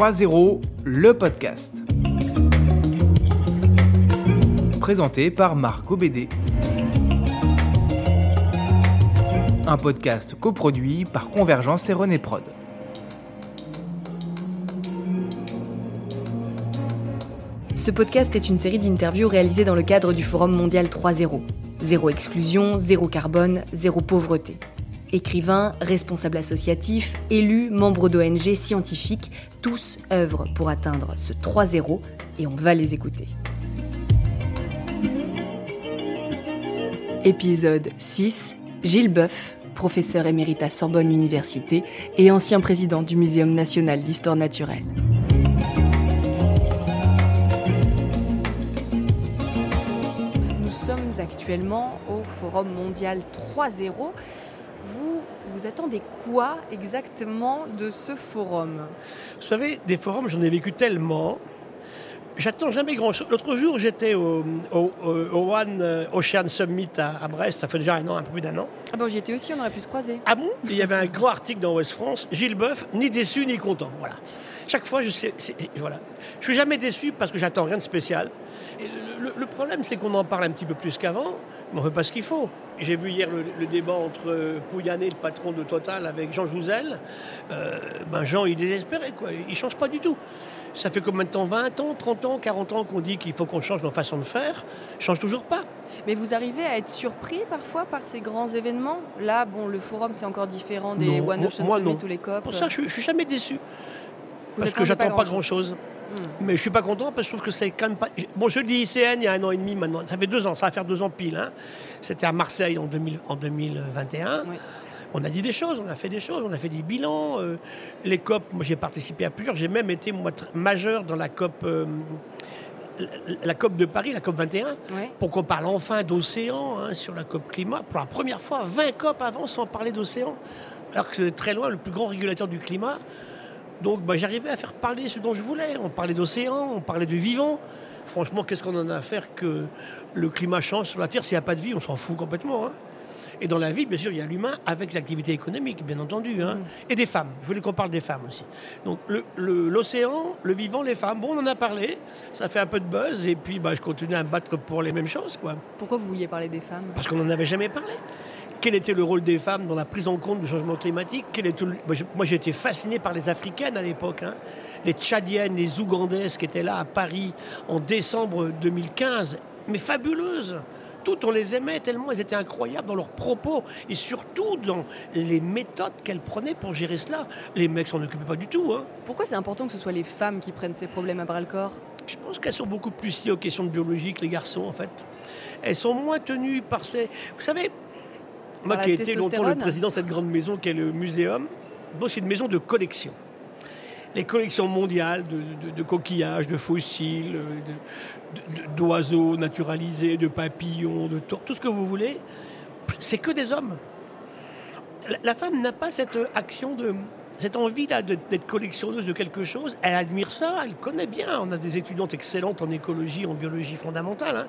3-0, le podcast. Présenté par Marc Obédé. Un podcast coproduit par Convergence et René Prod. Ce podcast est une série d'interviews réalisées dans le cadre du Forum mondial 3.0. Zéro exclusion, zéro carbone, zéro pauvreté. Écrivains, responsables associatifs, élus, membres d'ONG, scientifiques, tous œuvrent pour atteindre ce 3-0 et on va les écouter. Épisode 6 Gilles Boeuf, professeur émérite à Sorbonne Université et ancien président du Muséum national d'histoire naturelle. Nous sommes actuellement au Forum mondial 3.0. Vous, attendez quoi exactement de ce forum? Vous savez, des forums, j'en ai vécu tellement. J'attends jamais grand-chose. L'autre jour, j'étais au, au- au One Ocean Summit à, à Brest, ça fait déjà un an, un peu plus d'un an. Ah bon, j'y étais aussi, on aurait pu se croiser. Ah bon? Il y avait un grand article dans Ouest France, Gilles Boeuf, ni déçu ni content. Voilà. Chaque fois, je sais, voilà. Je suis jamais déçu parce que j'attends rien de spécial. Et le, le- le problème, c'est qu'on en parle un petit peu plus qu'avant, mais on ne fait pas ce qu'il faut. J'ai vu hier le, le débat entre Pouyanné, le patron de Total, avec Jean Jouzel. Euh, ben Jean, il est désespéré, quoi. Il change pas du tout. Ça fait combien de temps 20 ans, 30 ans, 40 ans qu'on dit qu'il faut qu'on change nos façons de faire. Change toujours pas. Mais vous arrivez à être surpris parfois par ces grands événements? Là, bon, le forum, c'est encore différent des Non, One Ocean moi, Summit non. ou les COP. Pour ça, je, je suis jamais déçu. Vous Parce que j'attends pas grand-chose. grand-chose. Mais je suis pas content parce que je trouve que c'est quand même pas. Bon, je dis ICN il y a un an et demi maintenant. Ça fait deux ans, ça va faire deux ans pile. hein. C'était à Marseille en, 2000 en 2021. Ouais. On a dit des choses, on a fait des choses, on a fait des bilans. euh, les COP, moi j'ai participé à plusieurs. J'ai même été moi, majeur dans la COP, euh, la- la COP de Paris, la COP 21 Ouais. pour qu'on parle enfin d'océan hein, sur la COP climat. Pour la première fois, 20 COP avant sans parler d'océan. Alors que c'est très loin le plus grand régulateur du climat. Donc bah, j'arrivais à faire parler ce dont je voulais. On parlait d'océan, on parlait de vivant. Franchement, qu'est-ce qu'on en a à faire que le climat change sur la Terre? S'il n'y a pas de vie, on s'en fout complètement. hein. Et dans la vie, bien sûr, il y a l'humain avec l'activité économique, bien entendu. hein. Et des femmes. Je voulais qu'on parle des femmes aussi. Donc le- le- l'océan, le, vivant, les femmes. Bon, on en a parlé. Ça fait un peu de buzz. Et puis, bah, je continue à me battre pour les mêmes choses. quoi. Pourquoi vous vouliez parler des femmes? Parce qu'on n'en avait jamais parlé. Quel était le rôle des femmes dans la prise en compte du changement climatique? Quel était le- Moi, j'étais fasciné par les Africaines à l'époque. hein. Les Tchadiennes, les Ougandaises qui étaient là à Paris en décembre 2015. Mais fabuleuses toutes, on les aimait tellement, elles étaient incroyables dans leurs propos et surtout dans les méthodes qu'elles prenaient pour gérer cela. Les mecs s'en occupaient pas du tout. hein. Pourquoi c'est important que ce soit les femmes qui prennent ces problèmes à bras le corps? Je pense qu'elles sont beaucoup plus liées aux questions de biologie que les garçons, en fait. Elles sont moins tenues par ces... Vous savez, moi qui ai été longtemps le président de cette grande maison qu'est le Muséum, bon, c'est une maison de collection. Les collections mondiales de, coquillages, de fossiles, euh, d'oiseaux naturalisés, de papillons, de tor- tout ce que vous voulez, c'est que des hommes. La, femme n'a pas cette action de cette envie-là de- d'être collectionneuse de quelque chose. Elle admire ça, elle connaît bien. On a des étudiantes excellentes en écologie, en biologie fondamentale, hein.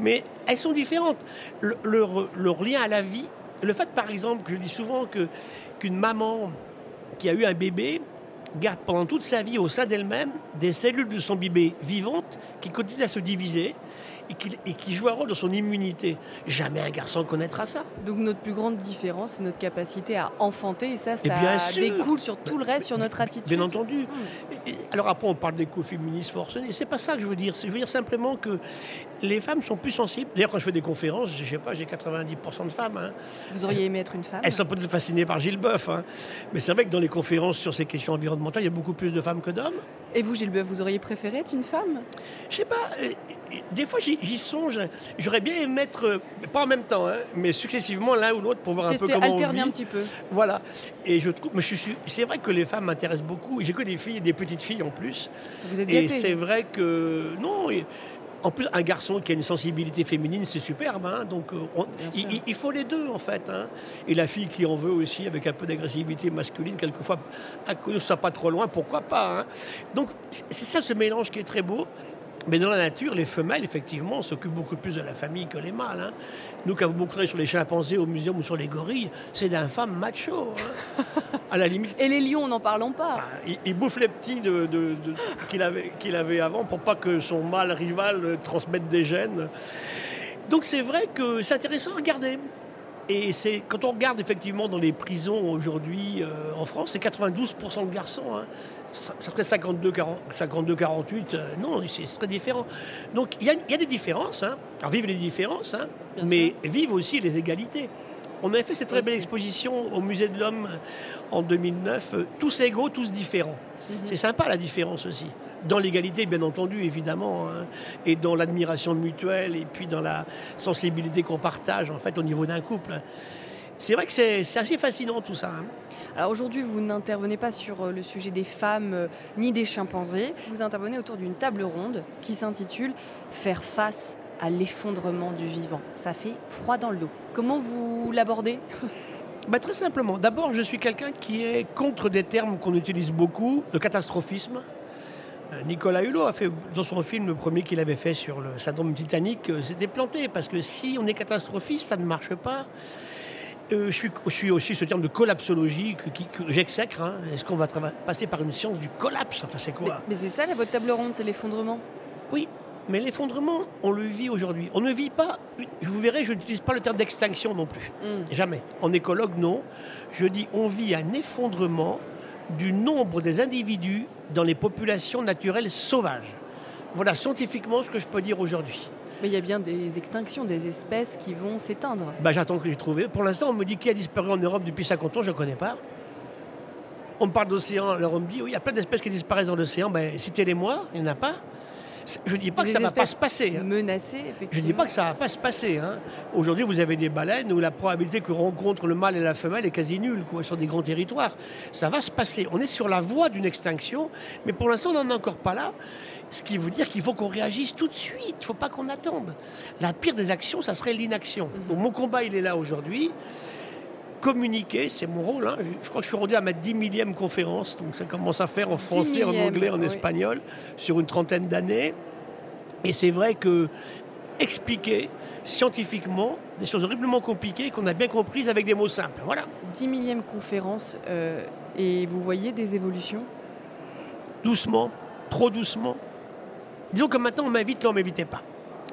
mais elles sont différentes. Le- leur, leur lien à la vie, le fait par exemple que je dis souvent que qu'une maman qui a eu un bébé garde pendant toute sa vie au sein d'elle-même des cellules de son bébé vivantes qui continuent à se diviser et qui, et qui jouent un rôle dans son immunité. Jamais un garçon connaîtra ça. Donc notre plus grande différence, c'est notre capacité à enfanter et ça, ça découle sur tout le reste, sur notre attitude. Bien entendu. Et- Alors après, on parle d'écoféminisme forcené. C'est pas ça que je veux dire. Je veux dire simplement que les femmes sont plus sensibles. D'ailleurs, quand je fais des conférences, je sais pas, j'ai 90% de femmes. hein. Vous auriez aimé être une femme? Elles sont peut-être fascinées par Gilles Boeuf. hein. Mais c'est vrai que dans les conférences sur ces questions environnementales, il y a beaucoup plus de femmes que d'hommes. Et vous, Boeuf, vous auriez préféré être une femme? Je sais pas, euh, euh, des fois j'y songe. J'aurais bien aimé mettre, euh, pas en même temps, hein, mais successivement l'un ou l'autre pour voir un peu comment on alterner vit. un petit peu. Voilà. Et je trouve, mais je suis, c'est vrai que les femmes m'intéressent beaucoup. J'ai que des filles, des petites filles en plus. Vous êtes Et gâtés. c'est vrai que non. et- en plus, un garçon qui a une sensibilité féminine, c'est superbe. hein. donc, euh, on- il, faut les deux, en fait. hein. Et la fille qui en veut aussi, avec un peu d'agressivité masculine, quelquefois, à cause que ça pas trop loin, pourquoi pas. hein. Donc, c'est c'est ça ce mélange qui est très beau. Mais dans la nature, les femelles, effectivement, s'occupent beaucoup plus de la famille que les mâles. hein. Nous, qui avons beaucoup travaillé sur les chimpanzés au muséum ou sur les gorilles, c'est d'infâmes machos. hein. à la limite, Et les lions, n'en parlons pas. ah, il, il bouffe les petits de- de- de- qu'il avait, qu'il avait avant pour pas que son mâle rival transmette des gènes. Donc c'est vrai que c'est intéressant à regarder. Et c'est quand on regarde effectivement dans les prisons aujourd'hui euh, en France, c'est 92% de garçons. hein. Ça, ça serait 52-48. non, c'est très différent. Donc il y, a- il y a des différences. Hein. Alors vivent les différences, hein, mais vivent aussi les égalités. On avait fait cette très belle exposition au Musée de l'Homme en 2009, euh, tous égaux, tous différents. Mhm. C'est sympa la différence aussi. Dans l'égalité, bien entendu, évidemment, hein, et dans l'admiration mutuelle, et puis dans la sensibilité qu'on partage, en fait, au niveau d'un couple. C'est vrai que c'est assez fascinant tout ça. hein. Alors aujourd'hui, vous n'intervenez pas sur euh, le sujet des femmes euh, ni des chimpanzés. Vous intervenez autour d'une table ronde qui s'intitule Faire face à l'effondrement du vivant. Ça fait froid dans le dos. Comment vous l'abordez? Bah, très simplement. D'abord, je suis quelqu'un qui est contre des termes qu'on utilise beaucoup, le catastrophisme. Euh, Nicolas Hulot a fait, dans son film, le premier qu'il avait fait sur le syndrome Titanic, euh, c'était planté, parce que si on est catastrophiste, ça ne marche pas. Euh, je, suis, je suis aussi ce terme de collapsologie que, que j'exècre. hein. Est-ce qu'on va passer par une science du collapse? Enfin, c'est quoi? Mais c'est ça, la, votre table ronde, c'est l'effondrement. Oui, mais l'effondrement, on le vit aujourd'hui. On ne vit pas, je vous verrai, je n'utilise pas le terme d'extinction non plus. Hmm. Jamais. En écologue, non. Je dis on vit un effondrement du nombre des individus dans les populations naturelles sauvages. Voilà scientifiquement ce que je peux dire aujourd'hui. Mais il y a bien des extinctions, des espèces qui vont s'éteindre. Bah, J'attends que j'ai trouvé. Pour l'instant, on me dit qui a disparu en Europe depuis 50 ans, je ne connais pas. On me parle d'océan, alors on me dit oui, il y a plein d'espèces qui disparaissent dans l'océan. Ben, Citez-les-moi, il n'y en a pas. Je ne dis pas que ça ne va pas se passer. hein. Menacées, effectivement. Je ne dis pas que ça ne va pas se passer. hein. Aujourd'hui, vous avez des baleines où la probabilité que rencontrent le mâle et la femelle est quasi nulle quoi, sur des grands territoires. Ça va se passer. On est sur la voie d'une extinction, mais pour l'instant, on n'en est encore pas là. Ce qui veut dire qu'il faut qu'on réagisse tout de suite. Il ne faut pas qu'on attende. La pire des actions, ça serait l'inaction. Donc mon combat, il est là aujourd'hui. Communiquer, c'est mon rôle. hein. Je, je crois que je suis rendu à ma 10 millième conférence, donc ça commence à faire en français, en anglais, en oui. espagnol, sur une trentaine d'années. Et c'est vrai que expliquer scientifiquement des choses horriblement compliquées qu'on a bien comprises avec des mots simples. Voilà. 10 millième conférence, euh, et vous voyez des évolutions? Doucement, trop doucement. Disons que maintenant on m'invite, là on ne m'invitait pas.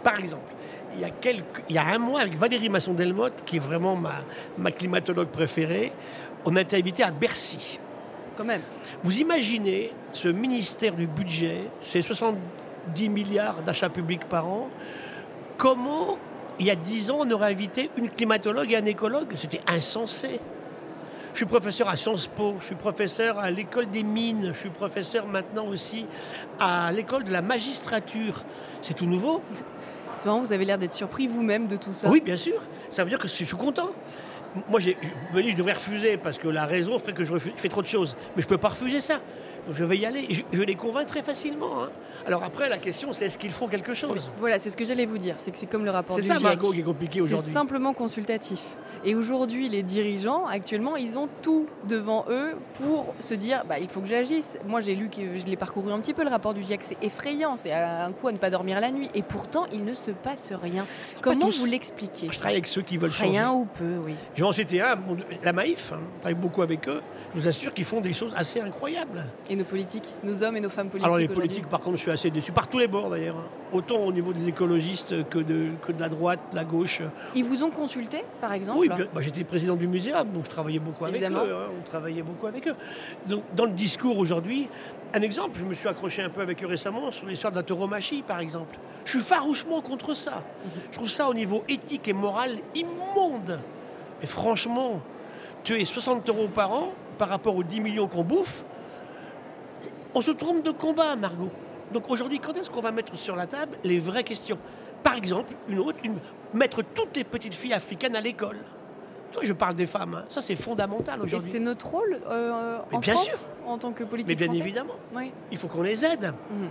Par exemple, il y, a quelques, il y a un mois, avec Valérie Masson-Delmotte, qui est vraiment ma, ma climatologue préférée, on a été invité à Bercy. Quand même. Vous imaginez ce ministère du budget, ces 70 milliards d'achats publics par an, comment, il y a 10 ans, on aurait invité une climatologue et un écologue? C'était insensé. Je suis professeur à Sciences Po, je suis professeur à l'école des mines, je suis professeur maintenant aussi à l'école de la magistrature. C'est tout nouveau Vous avez l'air d'être surpris vous-même de tout ça. Oui, bien sûr. Ça veut dire que je suis content. Moi, je me je devrais refuser parce que la raison fait que je, refuse- je fais trop de choses. Mais je ne peux pas refuser ça. Donc je vais y aller. Je, je les convainc très facilement. hein. Alors après, la question, c'est est-ce qu'ils font quelque chose? Voilà, c'est ce que j'allais vous dire. C'est que c'est comme le rapport C'est du ça, GIEC. Margot, qui est compliqué C'est aujourd'hui. simplement consultatif. Et aujourd'hui, les dirigeants, actuellement, ils ont tout devant eux pour se dire bah, il faut que j'agisse. Moi, j'ai lu, que je l'ai parcouru un petit peu, le rapport du GIEC, c'est effrayant. C'est un coup à ne pas dormir la nuit. Et pourtant, il ne se passe rien. Comment vous l'expliquez? Je travaille avec ceux qui veulent changer. Rien ou peu, oui. Je vais en citer un, la Maïf. hein, je travaille beaucoup avec eux. Je vous assure qu'ils font des choses assez incroyables. Et nos politiques, nos hommes et nos femmes politiques. Alors les politiques, par contre, je suis assez déçu. Par tous les bords, d'ailleurs. hein. Autant au niveau des écologistes que de, que de la droite, de la gauche. Ils vous ont consulté, par exemple Oui, bah, j'étais président du muséum, donc je travaillais beaucoup avec eux. hein, on travaillait beaucoup avec eux. Donc, dans le discours aujourd'hui, un exemple, je me suis accroché un peu avec eux récemment sur l'histoire de la tauromachie, par exemple. Je suis farouchement contre ça. Je trouve ça au niveau éthique et moral immonde. Mais franchement, tuer 60 euros par an par rapport aux 10 millions qu'on bouffe, on se trompe de combat, Margot. Donc aujourd'hui, quand est-ce qu'on va mettre sur la table les vraies questions? Par exemple, une autre, une- mettre toutes les petites filles africaines à l'école. Toi, je parle des femmes, hein. ça c'est fondamental Et aujourd'hui. c'est notre rôle euh, Mais en bien France, en tant que Mais politique bien français évidemment, Oui. il faut qu'on les aide. Mhm.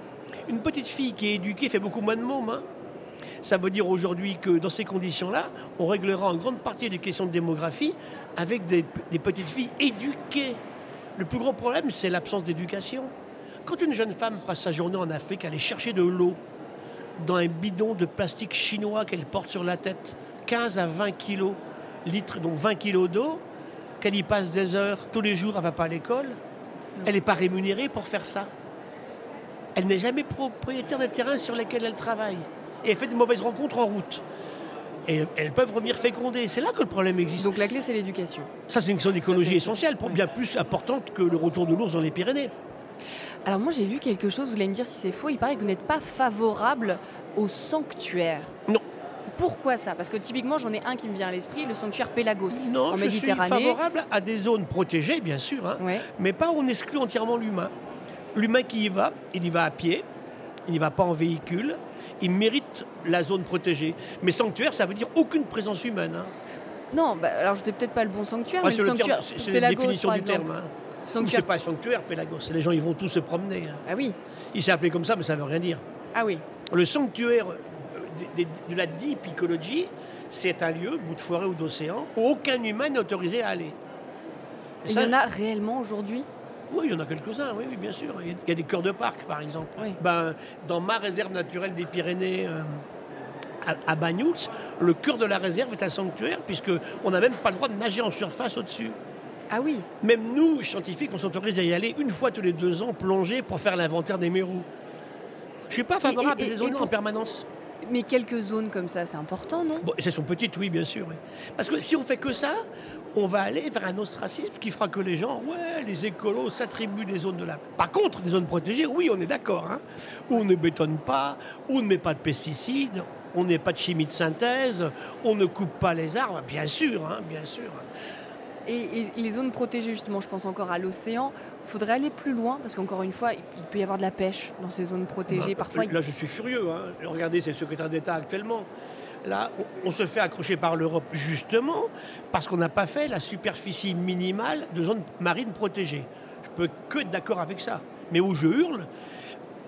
Une petite fille qui est éduquée fait beaucoup moins de mômes. hein. Ça veut dire aujourd'hui que dans ces conditions-là, on réglera en grande partie les questions de démographie avec des, des petites filles éduquées. Le plus gros problème, c'est l'absence d'éducation. Quand une jeune femme passe sa journée en Afrique à aller chercher de l'eau, dans un bidon de plastique chinois qu'elle porte sur la tête. 15 à 20 kilos, litres, donc 20 kilos d'eau, qu'elle y passe des heures tous les jours, elle ne va pas à l'école. Elle n'est pas rémunérée pour faire ça. Elle n'est jamais propriétaire des terrains sur lesquels elle travaille. Et elle fait de mauvaises rencontres en route. Et elles peuvent revenir féconder. C'est là que le problème existe. Donc la clé, c'est l'éducation. Ça, c'est une question d'écologie essentielle, pour bien plus importante que le retour de l'ours dans les Pyrénées. Alors moi, j'ai lu quelque chose, vous allez me dire si c'est faux, il paraît que vous n'êtes pas favorable au sanctuaire. Non. Pourquoi ça? Parce que typiquement, j'en ai un qui me vient à l'esprit, le sanctuaire Pélagos non, en je Méditerranée. suis favorable à des zones protégées, bien sûr, hein, Ouais. mais pas où on exclut entièrement l'humain. L'humain qui y va, il y va à pied, il n'y va pas en véhicule, il mérite la zone protégée. Mais sanctuaire, ça veut dire aucune présence humaine. hein. Non, bah, alors je peut-être pas le bon sanctuaire, mais le sanctuaire terme, Pélagos, par exemple. terme. hein. Sanctuaire- c'est pas un sanctuaire, Pélagos. Les gens, ils vont tous se promener. hein. Ah oui, Il s'est appelé comme ça, mais ça ne veut rien dire. ah oui. Le sanctuaire euh, de, de- de la deep ecology, c'est un lieu, bout de forêt ou d'océan, où aucun humain n'est autorisé à aller. Et Il y en a réellement aujourd'hui? Oui, il y en a quelques-uns, oui, oui, bien sûr. Il y a- il y a des cœurs de parc, par exemple. Oui. Ben, dans ma réserve naturelle des Pyrénées, euh, à, à Bagnouls, le cœur de la réserve est un sanctuaire, puisqu'on n'a même pas le droit de nager en surface au-dessus. Ah oui. Même nous, scientifiques, on s'autorise à y aller une fois tous les deux ans, plonger pour faire l'inventaire des mérous. Je ne suis pas favorable et- à ces zones pour- en permanence. Mais quelques zones comme ça, c'est important, non? Bon, elles sont petites, oui, bien sûr. oui. Parce que si on fait que ça, on va aller vers un ostracisme qui fera que les gens, ouais, les écolos s'attribuent des zones de la. Par contre, des zones protégées, oui, on est d'accord. hein, où on ne bétonne pas, où on ne met pas de pesticides, on n'est pas de chimie de synthèse, on ne coupe pas les arbres, bien sûr, hein, bien sûr. Et, et les zones protégées, justement, je pense encore à l'océan. Il faudrait aller plus loin, parce qu'encore une fois, il il peut y avoir de la pêche dans ces zones protégées. Bah, Parfois, il- Là, je suis furieux. hein. Regardez, c'est le secrétaire d'État actuellement. Là, on, on se fait accrocher par l'Europe justement parce qu'on n'a pas fait la superficie minimale de zones marines protégées. Je peux que être d'accord avec ça. Mais où je hurle,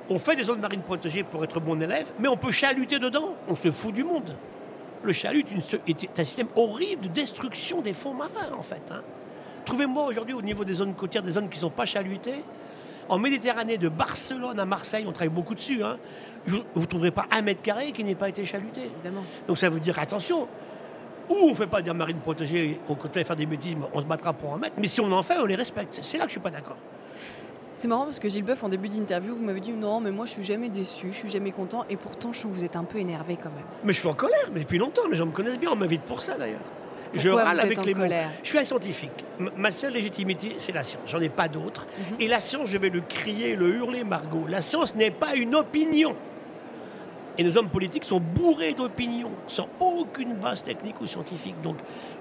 on fait des zones marines protégées pour être bon élève, mais on peut chaluter dedans. On se fout du monde. Le chalut est, un système horrible de destruction des fonds marins, en fait. hein. Trouvez-moi aujourd'hui, au niveau des zones côtières, des zones qui ne sont pas chalutées. En Méditerranée, de Barcelone à Marseille, on travaille beaucoup dessus. hein. Vous ne trouverez pas un mètre carré qui n'ait pas été chaluté. évidemment. Donc ça veut dire attention. Ou on ne fait pas des marines protégées, on continue à faire des bêtises, on se battra pour en mettre. Mais si on en fait, on les respecte. C'est là que je ne suis pas d'accord. C'est marrant parce que Gilles Boeuf, en début d'interview, vous m'avez dit non, mais moi je suis jamais déçu, je suis jamais content. Et pourtant, je sens que vous êtes un peu énervé quand même. Mais je suis en colère, mais depuis longtemps. Les gens me connaissent bien, on m'invite pour ça d'ailleurs. je râle vous êtes avec en les mots. Je suis un scientifique. M- Ma seule légitimité, c'est la science. J'en ai pas d'autre. Mhm. Et la science, je vais le crier, le hurler, Margot. La science n'est pas une opinion. Et nos hommes politiques sont bourrés d'opinions, sans aucune base technique ou scientifique. Donc,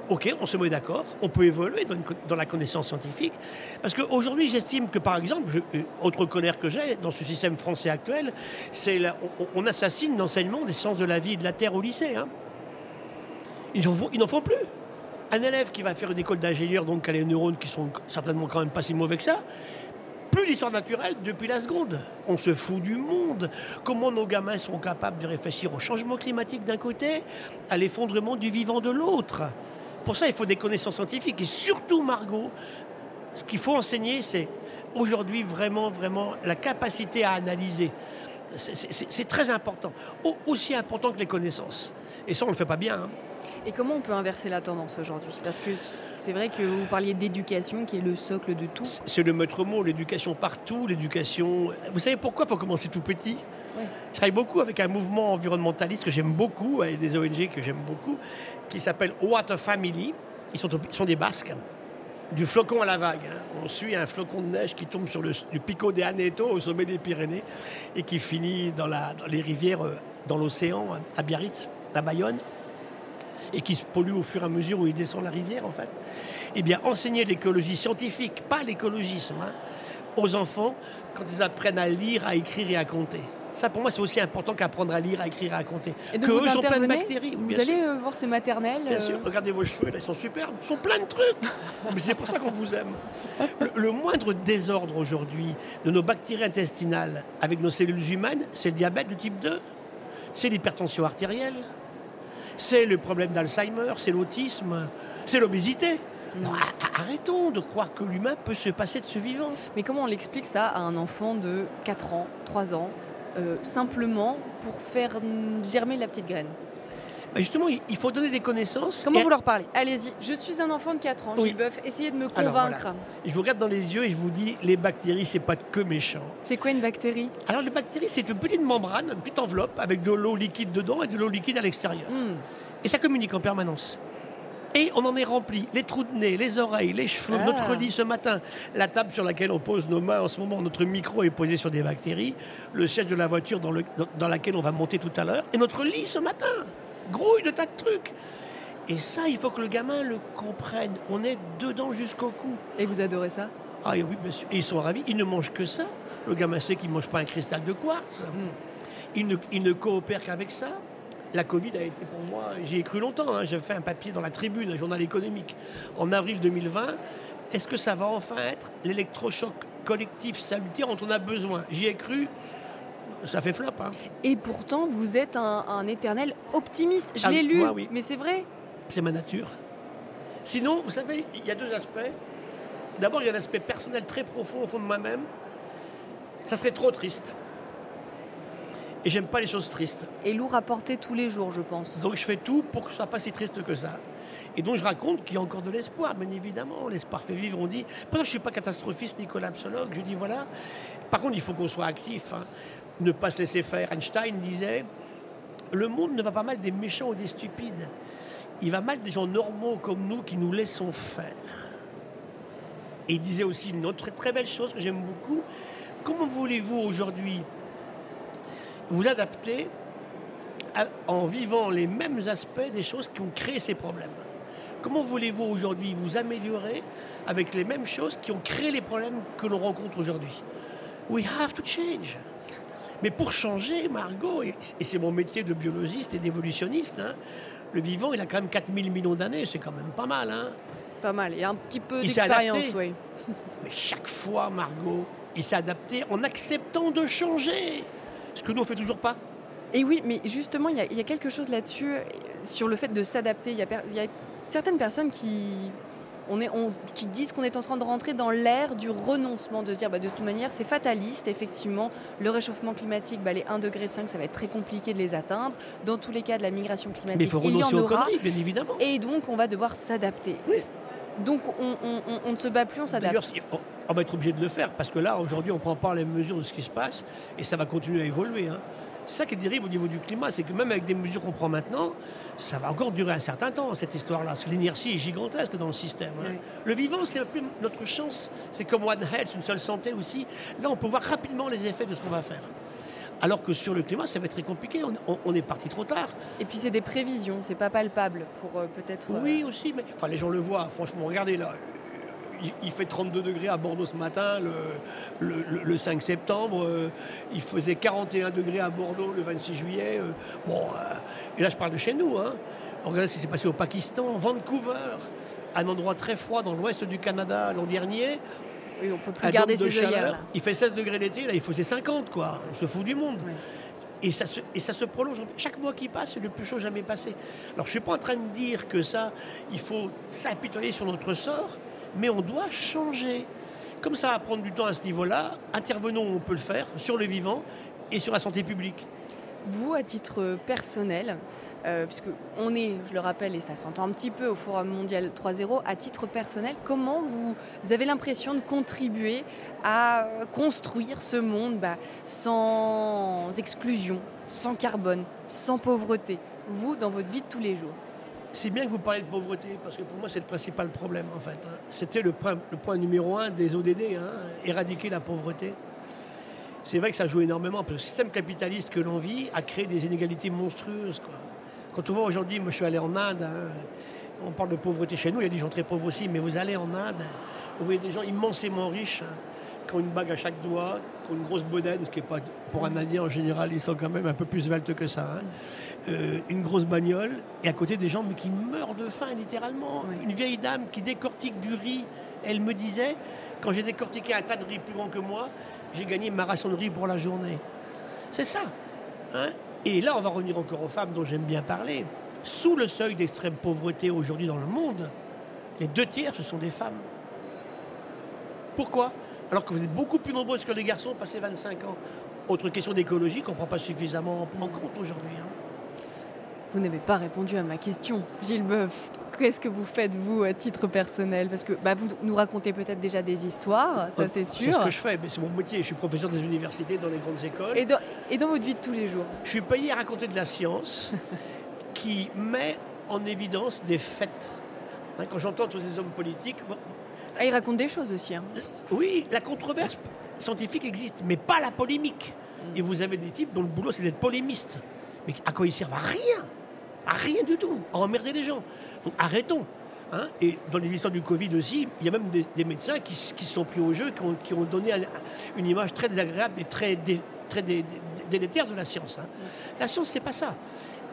ok, on se met d'accord, on peut évoluer dans, la connaissance scientifique. Parce qu'aujourd'hui, j'estime que, par exemple, euh, autre colère que j'ai dans ce système français actuel, c'est on, assassine l'enseignement des sciences de la vie et de la terre au lycée. hein. Ils n'en font plus. Un élève qui va faire une école d'ingénieur, donc qui a les neurones qui sont certainement quand même pas si mauvais que ça, plus l'histoire naturelle depuis la seconde. On se fout du monde. Comment nos gamins sont capables de réfléchir au changement climatique d'un côté, à l'effondrement du vivant de l'autre? Pour ça, il faut des connaissances scientifiques. Et surtout, Margot, ce qu'il faut enseigner, c'est aujourd'hui vraiment, vraiment la capacité à analyser. C'est- très important. Au- aussi important que les connaissances. Et ça, on ne le fait pas bien. hein. Et comment on peut inverser la tendance aujourd'hui? Parce que c'est vrai que vous parliez d'éducation qui est le socle de tout. C'est le maître mot, l'éducation partout, l'éducation. Vous savez pourquoi il faut commencer tout petit? Ouais. Je travaille beaucoup avec un mouvement environnementaliste que j'aime beaucoup, et des ONG que j'aime beaucoup, qui s'appelle Water Family. Ils sont, des Basques. Du flocon à la vague. hein. On suit un flocon de neige qui tombe sur le, du Pico de Aneto au sommet des Pyrénées et qui finit dans, les rivières, euh, dans l'océan, à Biarritz, à Bayonne, et qui se pollue au fur et à mesure où il descend la rivière, en fait. Eh bien, enseigner l'écologie scientifique, pas l'écologisme, hein, aux enfants quand ils apprennent à lire, à écrire et à compter. Ça, pour moi, c'est aussi important qu'apprendre à lire, à écrire à compter. Et donc que vous eux sont plein de bactéries. oui, Vous allez sûr. euh, voir ces maternelles Bien euh, sûr, regardez vos cheveux, là, ils sont superbes, ils sont plein de trucs. Mais c'est pour ça qu'on vous aime. Le, le moindre désordre aujourd'hui de nos bactéries intestinales avec nos cellules humaines, c'est le diabète de type 2, c'est l'hypertension artérielle, c'est le problème d'Alzheimer, c'est l'autisme, c'est l'obésité. Non, a- arrêtons de croire que l'humain peut se passer de ce vivant. Mais comment on l'explique ça à un enfant de 4 ans, 3 ans euh, simplement pour faire germer la petite graine Bah, justement, il faut donner des connaissances. Comment Et- vous leur parlez Allez-y, je suis un enfant de 4 ans, Oui. Gilles essayez de me convaincre. Je vous regarde dans les yeux et je vous dis, les bactéries, c'est pas que méchant. C'est quoi une bactérie Alors les bactéries, c'est une petite membrane, une petite enveloppe avec de l'eau liquide dedans et de l'eau liquide à l'extérieur. Hmm. Et ça communique en permanence. Et on en est rempli. Les trous de nez, les oreilles, les cheveux, Ah. notre lit ce matin, la table sur laquelle on pose nos mains en ce moment, notre micro est posé sur des bactéries, le siège de la voiture dans, le- dans- dans laquelle on va monter tout à l'heure, et notre lit ce matin. Grouille de tas de trucs. Et ça, il faut que le gamin le comprenne. On est dedans jusqu'au cou. Et vous adorez ça? Ah oui, bien sûr. Et ils sont ravis. Ils ne mangent que ça. Le gamin sait qu'il ne mange pas un cristal de quartz. Mm. Il, ne, il ne coopère qu'avec ça. La Covid a été pour moi, j'y ai cru longtemps. hein. J'ai fait un papier dans la Tribune, un journal économique, en avril 2020. Est-ce que ça va enfin être l'électrochoc collectif salutaire dont on a besoin? J'y ai cru. Ça fait flop. hein. Et pourtant, vous êtes un, un éternel optimiste. Je Ah, l'ai lu, moi, oui. mais c'est vrai. C'est ma nature. Sinon, vous savez, il y a deux aspects. D'abord, il y a l'aspect personnel très profond au fond de moi-même. Ça serait trop triste. Et j'aime pas les choses tristes. Et lourd à porter tous les jours, je pense. Donc je fais tout pour que ce soit pas si triste que ça. Et donc je raconte qu'il y a encore de l'espoir, bien évidemment. L'espoir fait vivre, on dit. Pourtant, je suis pas catastrophiste ni collapsologue. Je dis voilà. Par contre, il faut qu'on soit actif. hein. Ne pas se laisser faire. Einstein disait le monde ne va pas mal des méchants ou des stupides. Il va mal des gens normaux comme nous qui nous laissons faire. Et il disait aussi une autre très, très belle chose que j'aime beaucoup. Comment voulez-vous aujourd'hui vous adapter à- en vivant les mêmes aspects des choses qui ont créé ces problèmes Comment voulez-vous aujourd'hui vous améliorer avec les mêmes choses qui ont créé les problèmes que l'on rencontre aujourd'hui? We have to change. Mais pour changer, Margot, et c'est mon métier de biologiste et d'évolutionniste, hein, le vivant, il a quand même 4000 millions d'années, c'est quand même pas mal. Hein Pas mal. Et un petit peu Il d'expérience, oui. Mais chaque fois, Margot, il s'est adapté en acceptant de changer. Ce que nous, on fait toujours pas. Et oui, mais justement, il y, a- il y a quelque chose là-dessus, euh, sur le fait de s'adapter. Il y, a y certaines personnes qui, on est, on- qui disent qu'on est en train de rentrer dans l'ère du renoncement, de se dire bah, de toute manière, c'est fataliste, effectivement. Le réchauffement climatique, bah, les 1,5 degré, ça va être très compliqué de les atteindre. Dans tous les cas, de la migration Mais il climatique, faut il y en aura. bien évidemment. Et donc, on va devoir s'adapter. Oui. Donc, on, on- on- on ne se bat plus, on s'adapte. On, on va être obligé de le faire parce que là, aujourd'hui, on ne prend pas les mesures de ce qui se passe et ça va continuer à évoluer. hein. C'est ça qui est terrible au niveau du climat, c'est que même avec des mesures qu'on prend maintenant, ça va encore durer un certain temps, cette histoire-là. Parce que l'inertie est gigantesque dans le système. hein. Oui. Le vivant, c'est un peu notre chance. C'est comme One Health, une seule santé aussi. Là, on peut voir rapidement les effets de ce qu'on va faire. Alors que sur le climat, ça va être très compliqué. On, on- on est parti trop tard. Et puis, c'est des prévisions, c'est pas palpable pour euh, peut-être. euh, Oui, aussi, mais enfin, les gens le voient, franchement, regardez là. Il, il fait 32 degrés à Bordeaux ce matin, le, le- le- le 5 septembre. euh, il faisait 41 degrés à Bordeaux le 26 juillet. euh, bon, euh, et là, je parle de chez nous. Hein. Regardez ce qui s'est passé au Pakistan, Vancouver, un endroit très froid dans l'ouest du Canada l'an dernier. Oui, on peut plus garder ses chaleur. là. Il fait 16 degrés l'été, là, il faisait 50, quoi. On se fout du monde. Et ça, se, et ça se prolonge. Chaque mois qui passe, c'est le plus chaud jamais passé. Alors, je ne suis pas en train de dire que ça, il faut s'apitoyer sur notre sort, mais on doit changer. Comme ça va prendre du temps à ce niveau-là, intervenons on peut le faire, sur le vivant et sur la santé publique. Vous, à titre personnel, euh, puisque on est, je le rappelle, et ça s'entend un petit peu au Forum mondial 3.0, à titre personnel, comment vous avez l'impression de contribuer à euh, construire ce monde bah, sans exclusion, sans carbone, sans pauvreté, vous, dans votre vie de tous les jours? C'est bien que vous parlez de pauvreté, parce que pour moi, c'est le principal problème, en fait. hein. C'était le, point- numéro un des ODD, hein, éradiquer la pauvreté. C'est vrai que ça joue énormément, parce que le système capitaliste que l'on vit a créé des inégalités monstrueuses. Quand on voit aujourd'hui, moi je suis allé en Inde, hein, on parle de pauvreté chez nous, il y a des gens très pauvres aussi, mais vous allez en Inde, vous voyez des gens immensément riches, qui ont une bague à chaque doigt, qui ont une grosse bedaine, ce qui est pas pour un Indien en général, ils sont quand même un peu plus sveltes que ça. hein. Euh, une grosse bagnole, et à côté des gens mais qui meurent de faim littéralement. Oui. Une vieille dame qui décortique du riz, elle me disait, quand j'ai décortiqué un tas de riz plus grand que moi, j'ai gagné ma ration de riz pour la journée. C'est ça. hein. et là, on va revenir encore aux femmes dont j'aime bien parler. Sous le seuil d'extrême pauvreté aujourd'hui dans le monde, les deux tiers, ce sont des femmes. Pourquoi? Alors que vous êtes beaucoup plus nombreuses que les garçons passé 25 ans. Autre question d'écologie qu'on ne prend pas suffisamment en compte aujourd'hui. Hein. Vous n'avez pas répondu à ma question, Gilles Boeuf. Qu'est-ce que vous faites, vous, à titre personnel? Parce que bah, vous nous racontez peut-être déjà des histoires, ça c'est sûr. C'est ce que je fais, mais c'est mon métier. Je suis professeur des universités dans les grandes écoles. Et dans, et dans votre vie de tous les jours? Je suis payé à raconter de la science qui met en évidence des faits. Hein, quand j'entends tous ces hommes politiques. Ah, ils racontent des choses aussi. Hein. Oui, la controverse scientifique existe, mais pas la polémique. Mm. Et vous avez des types dont le boulot c'est d'être polémiste. Mais à quoi ils servent À rien? À rien du tout À emmerder les gens. Donc arrêtons. Hein. et dans les histoires du Covid aussi, il y a même des, médecins qui, qui, sont pris au jeu, qui ont, donné une image très désagréable et très, très délétère de la science. Hein. La science, c'est pas ça.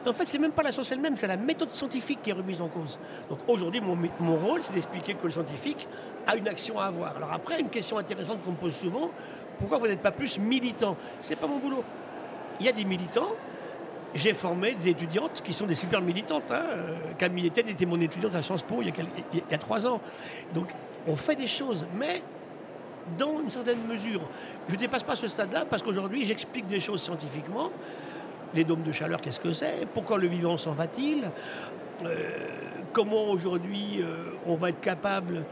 En fait, c'est même pas la science elle-même, c'est la méthode scientifique qui est remise en cause. Donc aujourd'hui, mon, rôle, c'est d'expliquer que le scientifique a une action à avoir. Alors après, une question intéressante qu'on me pose souvent, pourquoi vous n'êtes pas plus militant? C'est pas mon boulot. Il y a des militants. J'ai formé des étudiantes qui sont des super militantes. Hein. Camille Etienne était mon étudiante à Sciences Po il y, a, il y a trois ans. Donc on fait des choses, mais dans une certaine mesure. Je ne dépasse pas ce stade-là parce qu'aujourd'hui, j'explique des choses scientifiquement les dômes de chaleur, qu'est-ce que c'est? Pourquoi le vivant s'en va-t-il? Euh, Comment aujourd'hui euh, on va être capable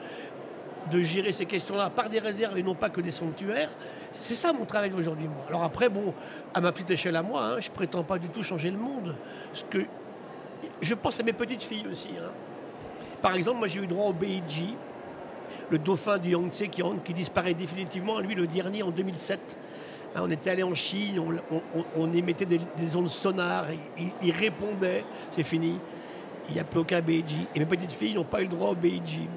de gérer ces questions-là par des réserves et non pas que des sanctuaires? C'est ça mon travail aujourd'hui. Alors après, bon, à ma petite échelle à moi, hein, je prétends pas du tout changer le monde. Je pense à mes petites filles aussi. Hein. Par exemple, moi j'ai eu droit au Beiji, le dauphin du Yangtze qui, qui disparaît définitivement, lui le dernier en 2007. Hein, on était allé en Chine, on, émettait des, ondes sonars, il, répondait, c'est fini. Il n'y a plus aucun Beiji. Et mes petites filles n'ont pas eu le droit au Beiji.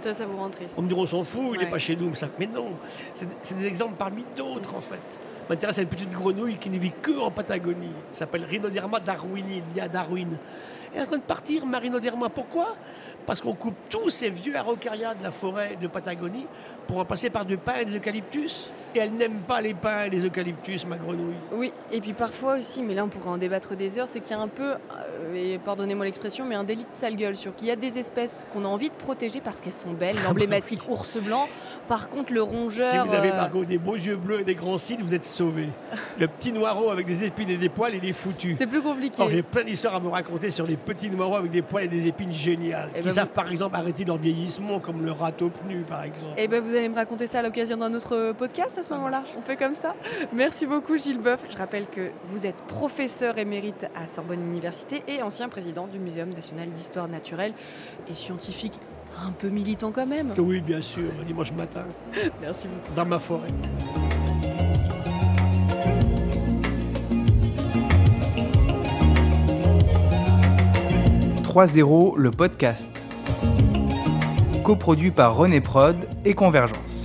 Ça, ça vous rend triste. On me dit, on s'en fout, il n'est pas chez nous. Mais non, c'est des exemples parmi d'autres, en fait. M'intéresse à une petite grenouille qui ne vit que en Patagonie. Elle s'appelle Rhinoderma darwini, il y a Darwin. Elle est en train de partir, Marinoderma. Pourquoi? Parce qu'on coupe tous ces vieux araucarias de la forêt de Patagonie pour en passer par du pins et des eucalyptus. Et elle n'aime pas les pins et les eucalyptus, ma grenouille. Oui, et puis parfois aussi, mais là on pourrait en débattre des heures, c'est qu'il y a un peu, euh, et pardonnez-moi l'expression, mais un délit de sale gueule sur qu'il y a des espèces qu'on a envie de protéger parce qu'elles sont belles, l'emblématique ours blanc. Par contre, le rongeur. Si vous avez, euh, Margot, des beaux yeux bleus et des grands cils, vous êtes sauvé. le petit noireau avec des épines et des poils, il est foutu. C'est plus compliqué. J'ai plein d'histoires à vous raconter sur les petits noireaux avec des poils et des épines géniales. Et eh qui ben savent par exemple arrêter leur vieillissement, comme le râteau pnu par exemple. Et eh ben vous allez me raconter ça à l'occasion d'un autre podcast à ce moment-là. On fait comme ça. Merci beaucoup Gilles Boeuf. Je rappelle que vous êtes professeur émérite à Sorbonne Université et ancien président du Muséum national d'histoire naturelle et scientifique. Un peu militant quand même. Oui, bien sûr, dimanche matin. Merci beaucoup. Dans ma forêt. « 3-0, le podcast. Coproduit par René Prod et Convergence.